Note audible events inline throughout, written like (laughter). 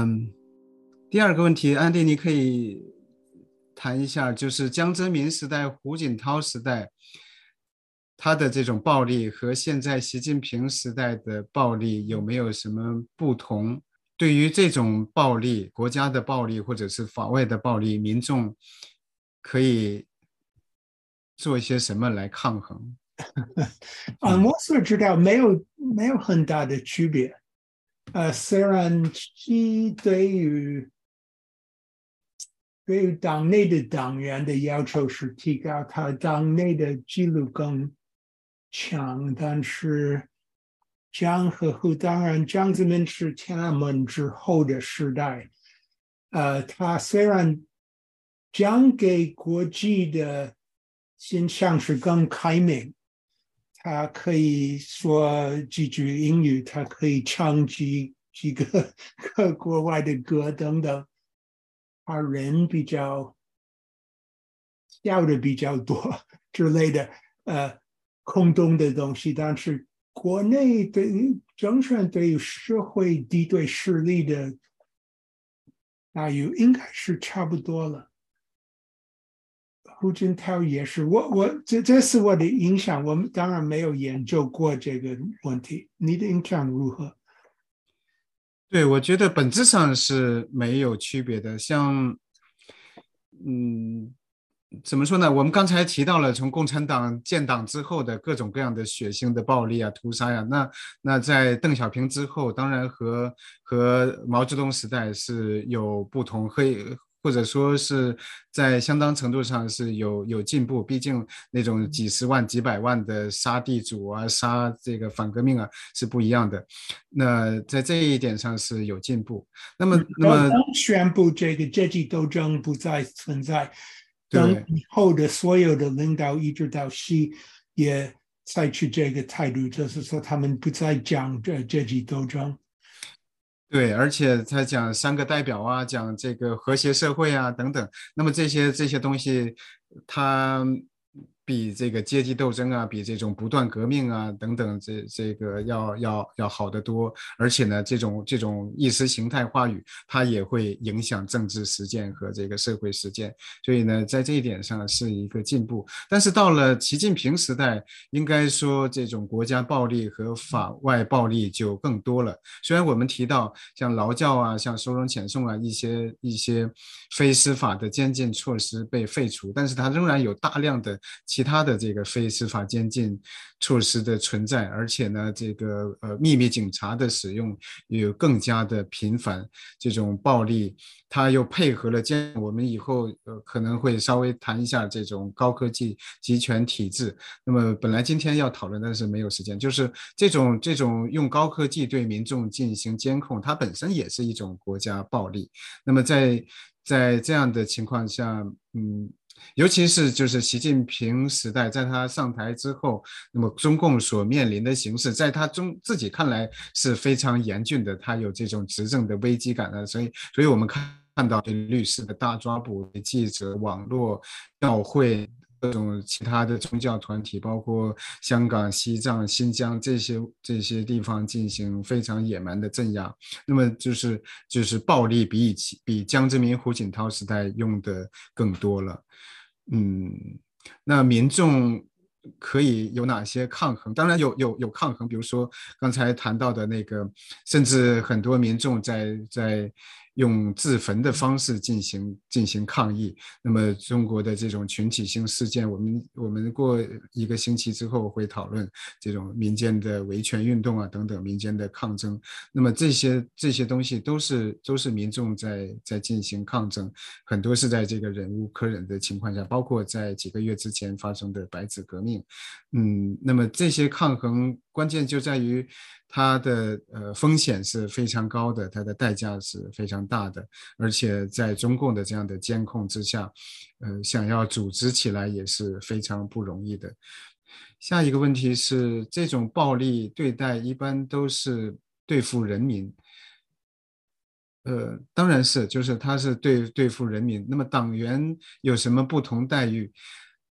嗯，第二个问题，安迪，你可以谈一下，就是江泽民时代、胡锦涛时代，他的这种暴力和现在习近平时代的暴力有没有什么不同？对于这种暴力，国家的暴力或者是法外的暴力，民众可以做一些什么来抗衡？啊，我所知道没有没有很大的区别。呃，虽然其对于对于党内的党员的要求是提高他党内的纪律更强，但是。江和胡当然，江泽民是天安门之后的时代。呃，他虽然讲给国际的形象是更开明，他可以说几句英语，他可以唱几几个 (laughs) 国外的歌等等。他人比较笑的比较多之类的，呃，空洞的东西，但是。国内对于政权对于社会敌对势力的待遇应该是差不多了。胡锦涛也是，我我这这是我的印象，我们当然没有研究过这个问题。你的印象如何？对，我觉得本质上是没有区别的。像，嗯。怎么说呢？我们刚才提到了从共产党建党之后的各种各样的血腥的暴力啊、屠杀呀。那那在邓小平之后，当然和和毛泽东时代是有不同，可以或者说是在相当程度上是有有进步。毕竟那种几十万、几百万的杀地主啊、杀这个反革命啊是不一样的。那在这一点上是有进步。那么，那么宣布这个阶级斗争不再存在。等以后的所有的领导一直到西也采取这个态度，就是说他们不再讲这阶级斗争。对，而且他讲三个代表啊，讲这个和谐社会啊等等。那么这些这些东西，他。比这个阶级斗争啊，比这种不断革命啊等等，这这个要要要好得多。而且呢，这种这种意识形态话语，它也会影响政治实践和这个社会实践。所以呢，在这一点上是一个进步。但是到了习近平时代，应该说这种国家暴力和法外暴力就更多了。虽然我们提到像劳教啊、像收容遣送啊一些一些非司法的监禁措施被废除，但是它仍然有大量的。其他的这个非司法监禁措施的存在，而且呢，这个呃秘密警察的使用有更加的频繁，这种暴力，它又配合了监。我们以后呃可能会稍微谈一下这种高科技集权体制。那么本来今天要讨论，但是没有时间。就是这种这种用高科技对民众进行监控，它本身也是一种国家暴力。那么在在这样的情况下，嗯。尤其是就是习近平时代，在他上台之后，那么中共所面临的形势，在他中自己看来是非常严峻的，他有这种执政的危机感的，所以，所以我们看看到律师的大抓捕、记者、网络、教会、各种其他的宗教团体，包括香港、西藏、新疆这些这些地方进行非常野蛮的镇压，那么就是就是暴力比以前比江泽民、胡锦涛时代用的更多了。嗯，那民众可以有哪些抗衡？当然有有有抗衡，比如说刚才谈到的那个，甚至很多民众在在。用自焚的方式进行进行抗议。那么中国的这种群体性事件，我们我们过一个星期之后会讨论这种民间的维权运动啊等等民间的抗争。那么这些这些东西都是都是民众在在进行抗争，很多是在这个忍无可忍的情况下，包括在几个月之前发生的白纸革命。嗯，那么这些抗衡关键就在于。它的呃风险是非常高的，它的代价是非常大的，而且在中共的这样的监控之下，呃，想要组织起来也是非常不容易的。下一个问题是，这种暴力对待一般都是对付人民，呃，当然是，就是他是对对付人民。那么党员有什么不同待遇？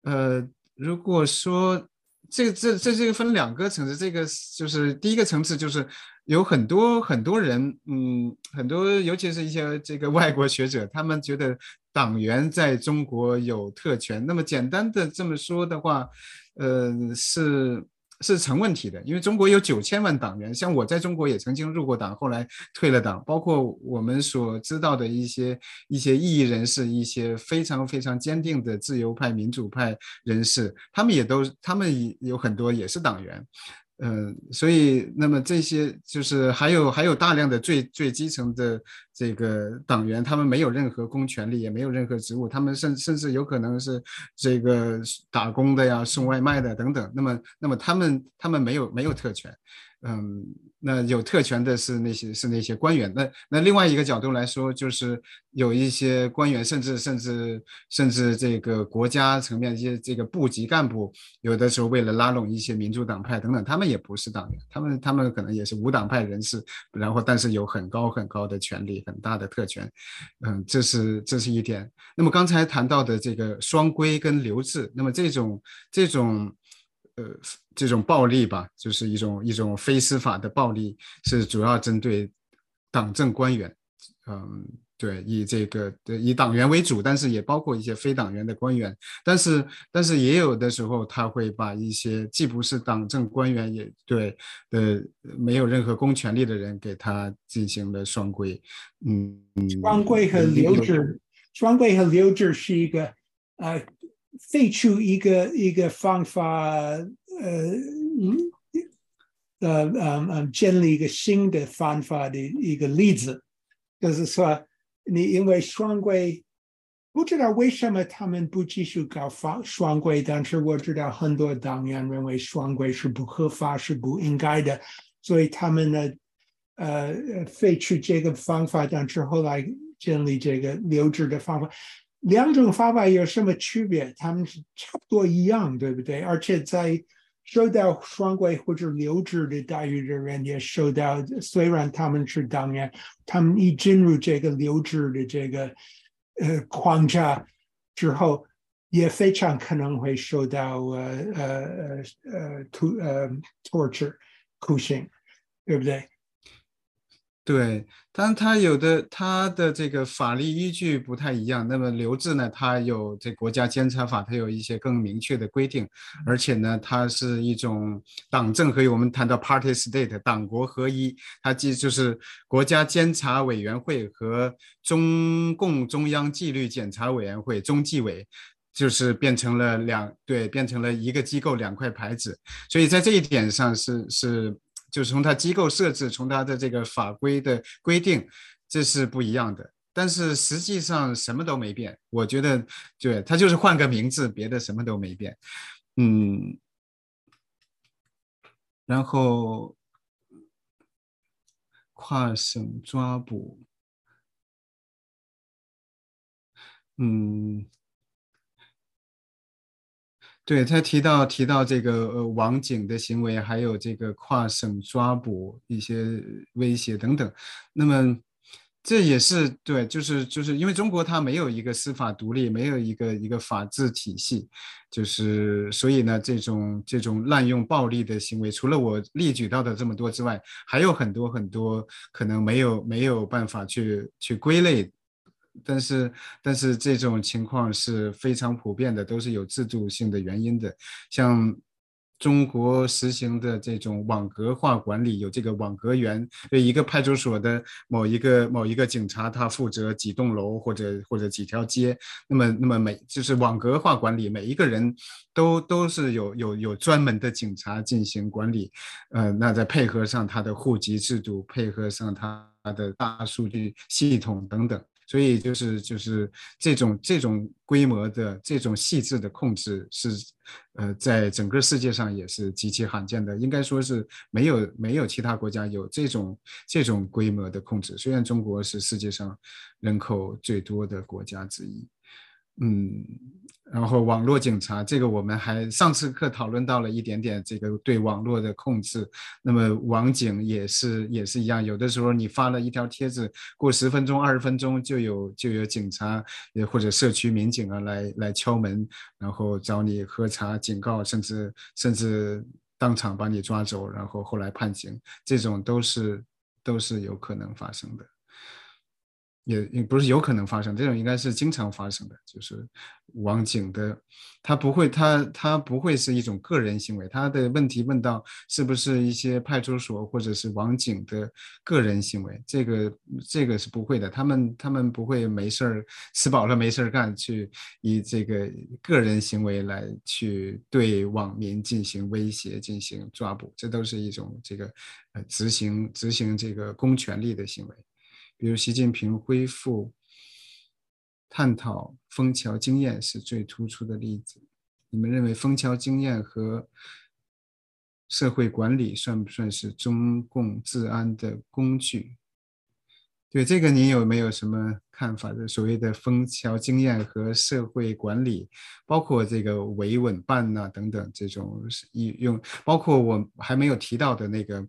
呃，如果说。这这这这个分两个层次，这个就是第一个层次就是有很多很多人，嗯，很多尤其是一些这个外国学者，他们觉得党员在中国有特权。那么简单的这么说的话，呃，是。是成问题的，因为中国有九千万党员，像我在中国也曾经入过党，后来退了党。包括我们所知道的一些一些异议人士，一些非常非常坚定的自由派、民主派人士，他们也都，他们有很多也是党员。嗯，所以那么这些就是还有还有大量的最最基层的这个党员，他们没有任何公权力，也没有任何职务，他们甚甚至有可能是这个打工的呀、送外卖的等等。那么那么他们他们没有没有特权。嗯，那有特权的是那些是那些官员。那那另外一个角度来说，就是有一些官员，甚至甚至甚至这个国家层面一些这个部级干部，有的时候为了拉拢一些民主党派等等，他们也不是党员，他们他们可能也是无党派人士，然后但是有很高很高的权力，很大的特权。嗯，这是这是一点。那么刚才谈到的这个双规跟留置，那么这种这种。呃，这种暴力吧，就是一种一种非司法的暴力，是主要针对党政官员。嗯，对，以这个对以党员为主，但是也包括一些非党员的官员。但是，但是也有的时候，他会把一些既不是党政官员，也对呃没有任何公权力的人，给他进行了双规。嗯，双规和留置，双规和留置是一个呃。废除一个一个方法，呃，呃，嗯嗯，建立一个新的方法的一个例子，就是说，你因为双规，不知道为什么他们不继续搞双双规，但是我知道很多党员认为双规是不合法，是不应该的，所以他们呢，呃，废除这个方法，但是后来建立这个留置的方法。两种方法有什么区别？他们是差不多一样，对不对？而且在受到双规或者留置的待遇的人也受到，虽然他们是党员，他们一进入这个留置的这个呃框架之后，也非常可能会受到呃呃呃呃呃 torture 酷刑，对不对？对，但他有的他的这个法律依据不太一样。那么留置呢，它有这国家监察法，它有一些更明确的规定，而且呢，它是一种党政合一。我们谈到 party state，党国合一，它既就是国家监察委员会和中共中央纪律检查委员会中纪委，就是变成了两对，变成了一个机构两块牌子。所以在这一点上是是。就是从它机构设置，从它的这个法规的规定，这是不一样的。但是实际上什么都没变，我觉得，对，它就是换个名字，别的什么都没变。嗯，然后跨省抓捕，嗯。对他提到提到这个呃网警的行为，还有这个跨省抓捕一些威胁等等，那么这也是对，就是就是因为中国它没有一个司法独立，没有一个一个法治体系，就是所以呢，这种这种滥用暴力的行为，除了我列举到的这么多之外，还有很多很多可能没有没有办法去去归类。但是，但是这种情况是非常普遍的，都是有制度性的原因的。像中国实行的这种网格化管理，有这个网格员，对一个派出所的某一个某一个警察，他负责几栋楼或者或者几条街。那么，那么每就是网格化管理，每一个人都都是有有有专门的警察进行管理。呃，那再配合上他的户籍制度，配合上他的大数据系统等等。所以就是就是这种这种规模的这种细致的控制是，呃，在整个世界上也是极其罕见的，应该说是没有没有其他国家有这种这种规模的控制。虽然中国是世界上人口最多的国家之一，嗯，然后网络警察，这个我们还上次课讨论到了一点点这个对网络的控制。那么网警也是也是一样，有的时候你发了一条帖子，过十分钟、二十分钟就有就有警察呃或者社区民警啊来来敲门，然后找你喝茶、警告，甚至甚至当场把你抓走，然后后来判刑，这种都是都是有可能发生的。也也不是有可能发生，这种应该是经常发生的，就是网警的，他不会，他他不会是一种个人行为，他的问题问到是不是一些派出所或者是网警的个人行为，这个这个是不会的，他们他们不会没事儿吃饱了没事儿干去以这个个人行为来去对网民进行威胁、进行抓捕，这都是一种这个呃执行执行这个公权力的行为。比如习近平恢复探讨枫桥经验是最突出的例子。你们认为枫桥经验和社会管理算不算是中共治安的工具？对这个，您有没有什么看法？的所谓的枫桥经验和社会管理，包括这个维稳办呐等等这种用，包括我还没有提到的那个。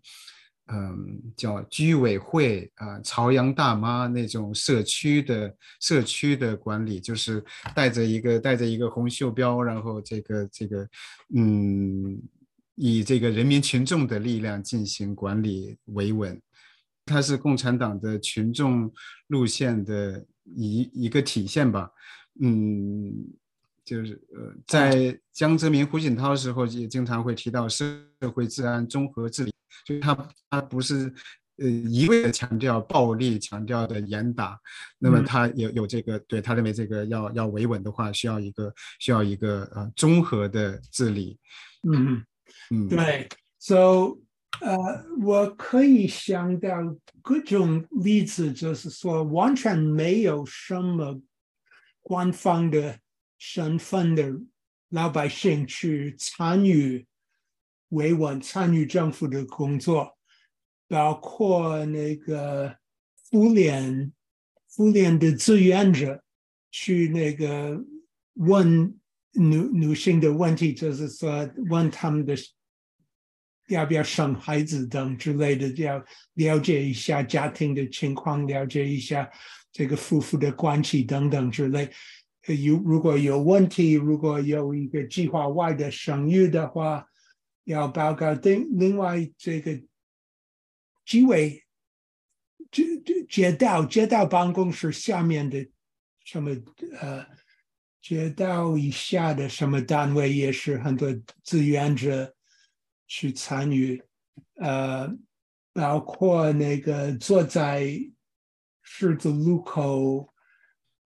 嗯，叫居委会啊，朝阳大妈那种社区的社区的管理，就是带着一个带着一个红袖标，然后这个这个，嗯，以这个人民群众的力量进行管理维稳，它是共产党的群众路线的一一个体现吧，嗯。就是呃，在江泽民、胡锦涛时候也经常会提到社会治安综合治理，就他他不是呃一味的强调暴力、强调的严打，那么他有有这个，对他认为这个要要维稳的话，需要一个需要一个呃综合的治理。嗯嗯，(laughs) 对，so 呃，我可以想到各种例子，就是说完全没有什么官方的。身份的老百姓去参与维稳、参与政府的工作，包括那个妇联、妇联的志愿者去那个问女女性的问题，就是说问他们的要不要生孩子等之类的，要了解一下家庭的情况，了解一下这个夫妇的关系等等之类。有如果有问题，如果有一个计划外的生育的话，要报告。另另外，这个纪委、街街街道、街道办公室下面的什么呃，街道以下的什么单位也是很多志愿者去参与，呃，包括那个坐在十字路口。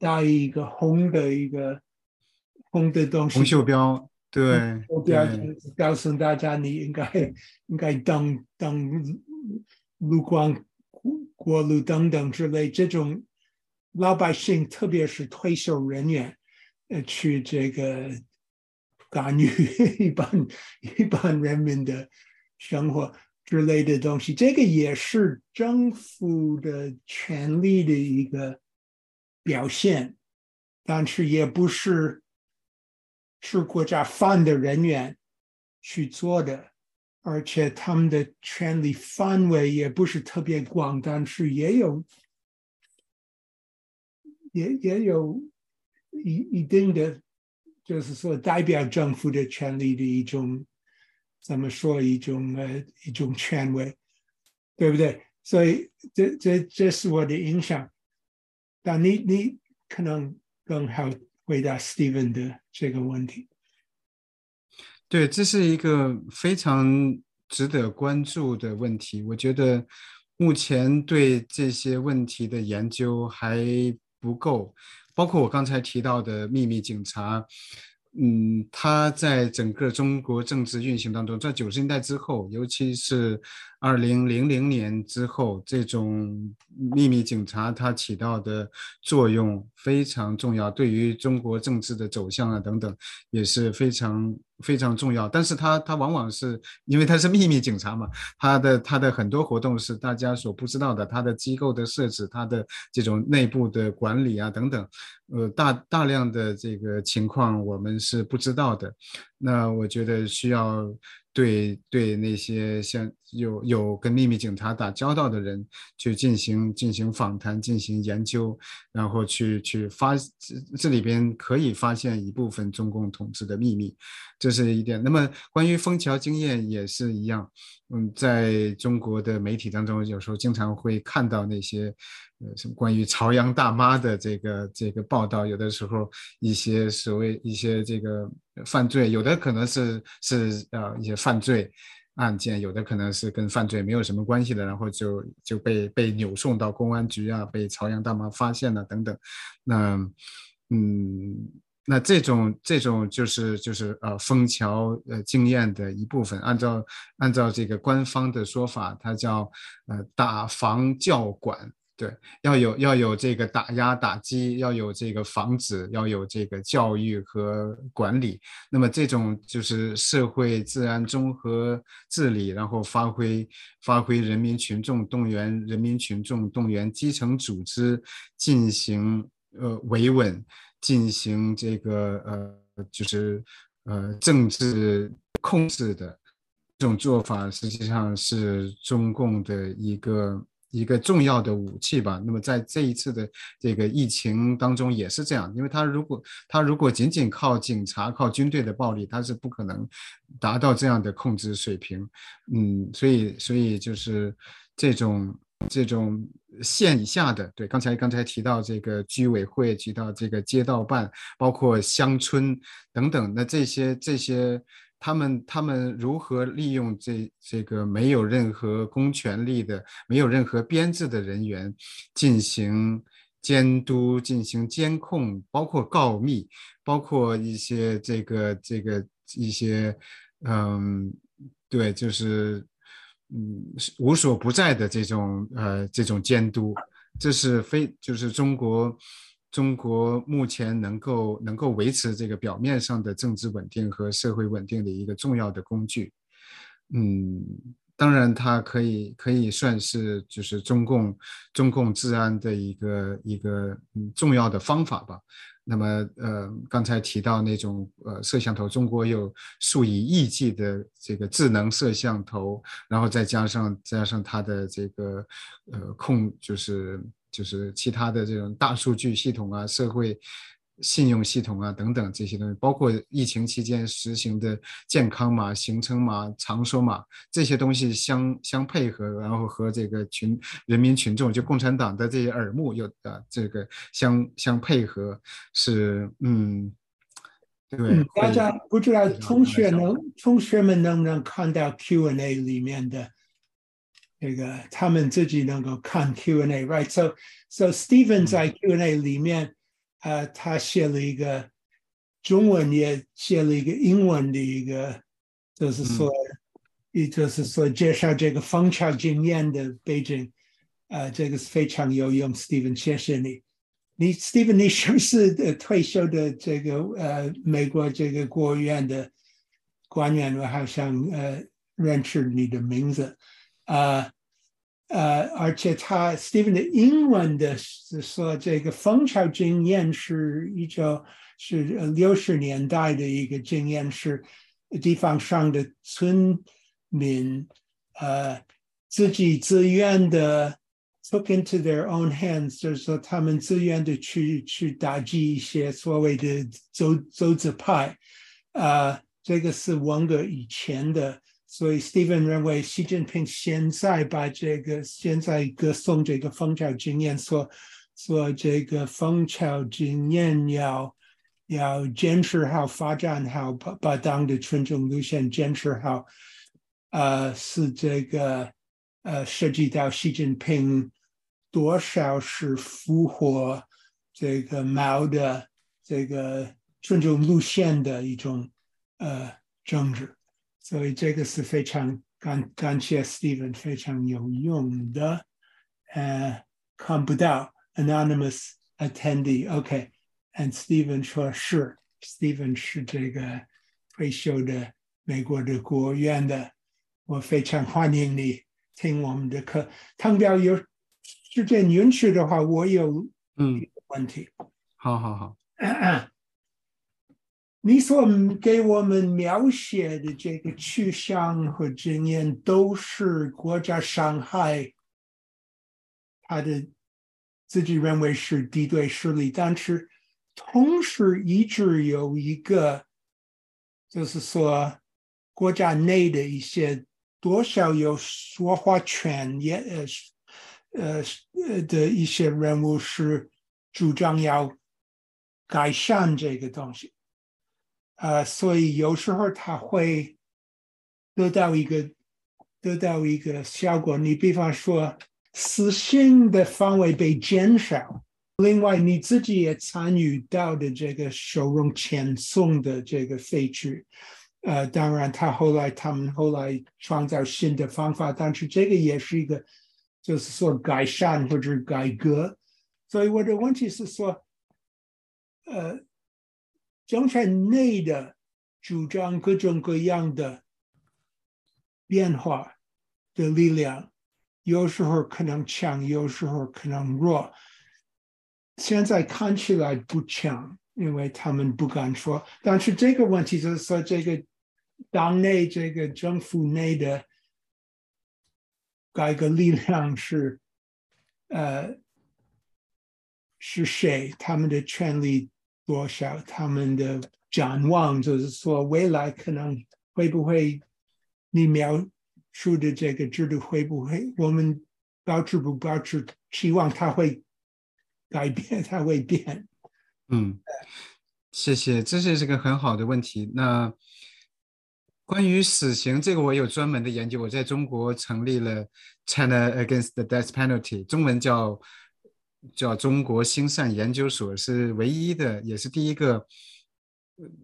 带一个红的一个红的东西，红袖标，对，我不要告诉大家你应该应该等等路光过路等等之类，这种老百姓特别是退休人员呃去这个干预一般一般人民的生活之类的东西，这个也是政府的权力的一个。表现，但是也不是是国家范的人员去做的，而且他们的权力范围也不是特别广，但是也有也也有一一定的，就是说代表政府的权利的一种怎么说一种呃一种权威，对不对？所以这这这是我的印象。但你你可能更好回答 Steven 的这个问题。对，这是一个非常值得关注的问题。我觉得目前对这些问题的研究还不够，包括我刚才提到的秘密警察。嗯，他在整个中国政治运行当中，在九十年代之后，尤其是二零零零年之后，这种秘密警察它起到的作用非常重要，对于中国政治的走向啊等等也是非常非常重要，但是他他往往是因为他是秘密警察嘛，他的他的很多活动是大家所不知道的，他的机构的设置，他的这种内部的管理啊等等，呃大大量的这个情况我们是不知道的，那我觉得需要。对对，那些像有有跟秘密警察打交道的人去进行进行访谈、进行研究，然后去去发这这里边可以发现一部分中共统治的秘密，这是一点。那么关于枫桥经验也是一样，嗯，在中国的媒体当中，有时候经常会看到那些。呃，什么关于朝阳大妈的这个这个报道，有的时候一些所谓一些这个犯罪，有的可能是是呃一些犯罪案件，有的可能是跟犯罪没有什么关系的，然后就就被被扭送到公安局啊，被朝阳大妈发现了等等。那嗯，那这种这种就是就是呃枫桥呃经验的一部分，按照按照这个官方的说法，它叫呃打防教管。对，要有要有这个打压打击，要有这个防止，要有这个教育和管理。那么这种就是社会治安综合治理，然后发挥发挥人民群众动员人民群众动员基层组织进行呃维稳，进行这个呃就是呃政治控制的这种做法，实际上是中共的一个。一个重要的武器吧。那么在这一次的这个疫情当中也是这样，因为他如果他如果仅仅靠警察、靠军队的暴力，他是不可能达到这样的控制水平。嗯，所以所以就是这种这种县以下的，对，刚才刚才提到这个居委会，提到这个街道办，包括乡村等等，那这些这些。他们他们如何利用这这个没有任何公权力的、没有任何编制的人员进行监督、进行监控，包括告密，包括一些这个这个一些嗯，对，就是嗯无所不在的这种呃这种监督，这是非就是中国。中国目前能够能够维持这个表面上的政治稳定和社会稳定的一个重要的工具，嗯，当然它可以可以算是就是中共中共治安的一个一个嗯重要的方法吧。那么呃刚才提到那种呃摄像头，中国有数以亿计的这个智能摄像头，然后再加上加上它的这个呃控就是。就是其他的这种大数据系统啊、社会信用系统啊等等这些东西，包括疫情期间实行的健康码、行程码、长寿码这些东西相相配合，然后和这个群人民群众就共产党的这些耳目有啊这个相相配合，是嗯，对。大家不知道同学能同学们能不能看到 Q&A 里面的？那个他们自己能够看 Q&A，right？So so Steven 在 Q&A 里面，呃，他写了一个中文，也写了一个英文的一个，就是说，也就是说介绍这个枫桥经验的背景，呃，这个是非常有用，Steven，谢谢你。你 Steven，你是不是退休的这个呃美国这个国务院的官员？我好像呃认识你的名字。呃呃，而且他 Steven 的英文的是说，这个蜂巢经验是一种是六十年代的一个经验，是地方上的村民呃自己自愿的 took into their own hands，就是说他们自愿的去去打击一些所谓的走走资派，啊，这个是文革以前的。所以，Steven 认为，习近平现在把这个现在歌颂这个枫桥经验，说说这个枫桥经验要要坚持好、发展好，把把党的群众路线坚持好，呃，是这个呃涉及到习近平多少是符合这个毛的这个群众路线的一种呃政治。所以这个是非常感感谢 Steven 非常有用的，呃，看不到 anonymous attendee，OK，and Steven 说是 Steven 是这个退休的美国的国务院的，我非常欢迎你听我们的课。汤彪有时间允许的话，我有嗯，问题。好好好，(coughs) 你所给我们描写的这个去向和经验，都是国家伤害他的自己认为是敌对势力，但是同时一直有一个，就是说国家内的一些多少有说话权也呃呃呃的一些人物是主张要改善这个东西。呃，所以有时候他会得到一个得到一个效果。你比方说，死刑的范围被减少，另外你自己也参与到的这个收容遣送的这个废去。呃，当然，他后来他们后来创造新的方法，但是这个也是一个，就是说改善或者改革。所以我的问题是说，呃。政权内的主张各种各样的变化的力量，有时候可能强，有时候可能弱。现在看起来不强，因为他们不敢说。但是这个问题就是说，这个党内、这个政府内的改革力量是，呃，是谁？他们的权力？多少他们的展望，就是说未来可能会不会你描述的这个制度会不会我们保持不保持期望它会改变，它会变？嗯，谢谢，这是这个很好的问题。那关于死刑这个，我有专门的研究。我在中国成立了 China Against the Death Penalty，中文叫。叫中国兴善研究所是唯一的，也是第一个，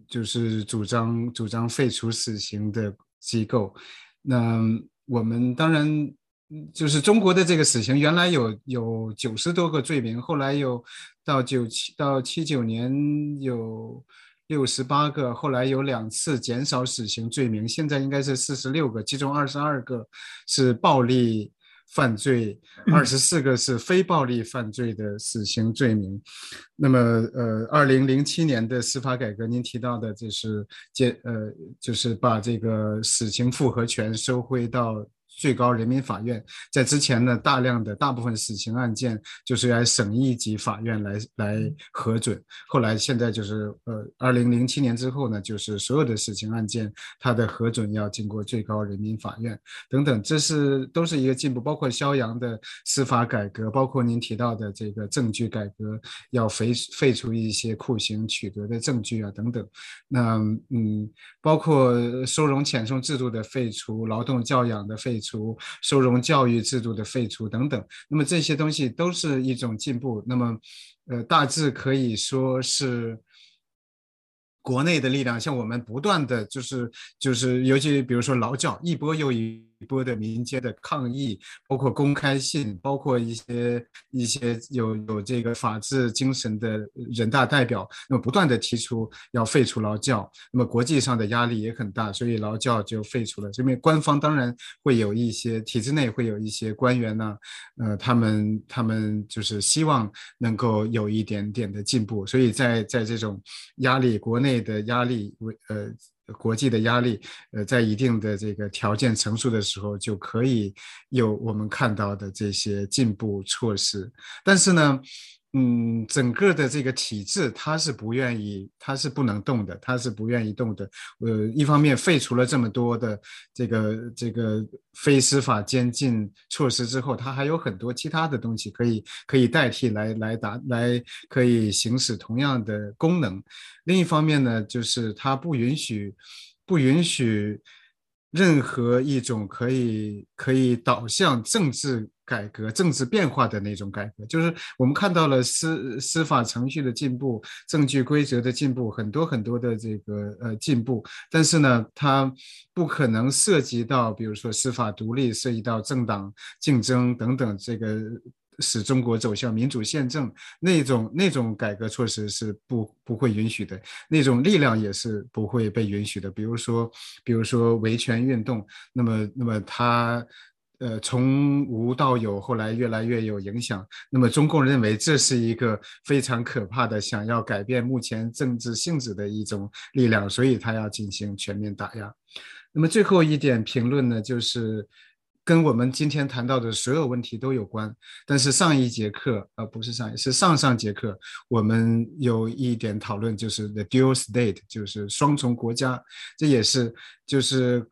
就是主张主张废除死刑的机构。那我们当然就是中国的这个死刑，原来有有九十多个罪名，后来有到九七到七九年有六十八个，后来有两次减少死刑罪名，现在应该是四十六个，其中二十二个是暴力。犯罪二十四个是非暴力犯罪的死刑罪名，那么呃，二零零七年的司法改革，您提到的就是接呃，就是把这个死刑复核权收回到。最高人民法院在之前呢，大量的大部分死刑案件就是由省一级法院来来核准。后来现在就是呃，二零零七年之后呢，就是所有的死刑案件，它的核准要经过最高人民法院等等，这是都是一个进步。包括肖阳的司法改革，包括您提到的这个证据改革，要废废除一些酷刑取得的证据啊等等。那嗯，包括收容遣送制度的废除，劳动教养的废除。除收容教育制度的废除等等，那么这些东西都是一种进步。那么，呃，大致可以说是。国内的力量，像我们不断的就是就是，尤其比如说劳教，一波又一波的民间的抗议，包括公开信，包括一些一些有有这个法治精神的人大代表，那么不断的提出要废除劳教，那么国际上的压力也很大，所以劳教就废除了。这边官方当然会有一些体制内会有一些官员呢，呃，他们他们就是希望能够有一点点的进步，所以在在这种压力国内。的压力为呃国际的压力呃在一定的这个条件成熟的时候就可以有我们看到的这些进步措施，但是呢。嗯，整个的这个体制，它是不愿意，它是不能动的，它是不愿意动的。呃，一方面废除了这么多的这个这个非司法监禁措施之后，它还有很多其他的东西可以可以代替来来达来可以行使同样的功能。另一方面呢，就是它不允许不允许任何一种可以可以导向政治。改革政治变化的那种改革，就是我们看到了司司法程序的进步，证据规则的进步，很多很多的这个呃进步。但是呢，它不可能涉及到，比如说司法独立，涉及到政党竞争等等这个使中国走向民主宪政那种那种改革措施是不不会允许的，那种力量也是不会被允许的。比如说，比如说维权运动，那么那么它。呃，从无到有，后来越来越有影响。那么，中共认为这是一个非常可怕的，想要改变目前政治性质的一种力量，所以他要进行全面打压。那么，最后一点评论呢，就是跟我们今天谈到的所有问题都有关。但是上一节课，呃，不是上一，是上上节课，我们有一点讨论，就是 the dual state，就是双重国家，这也是就是。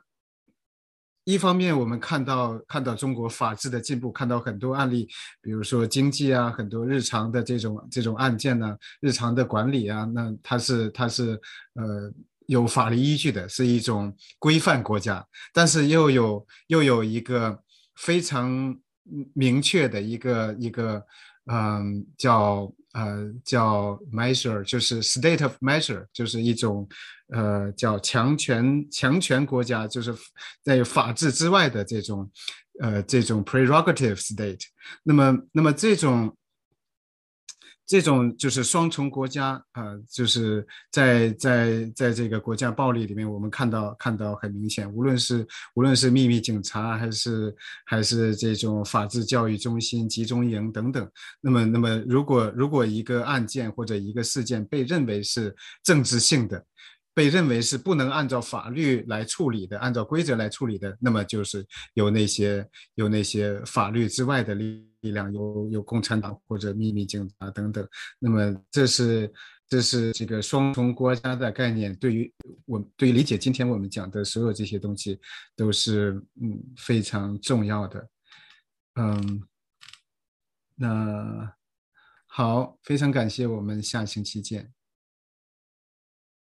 一方面，我们看到看到中国法治的进步，看到很多案例，比如说经济啊，很多日常的这种这种案件呢，日常的管理啊，那它是它是呃有法律依据的，是一种规范国家，但是又有又有一个非常明确的一个一个嗯叫呃叫 measure，就是 state of measure，就是一种。呃，叫强权强权国家，就是在法治之外的这种，呃，这种 prerogative state。那么，那么这种这种就是双重国家啊，就是在在在这个国家暴力里面，我们看到看到很明显，无论是无论是秘密警察，还是还是这种法治教育中心、集中营等等。那么，那么如果如果一个案件或者一个事件被认为是政治性的，被认为是不能按照法律来处理的，按照规则来处理的，那么就是有那些有那些法律之外的力力量，有有共产党或者秘密警察等等。那么这是这是这个双重国家的概念，对于我对于理解今天我们讲的所有这些东西，都是嗯非常重要的。嗯，那好，非常感谢，我们下星期见。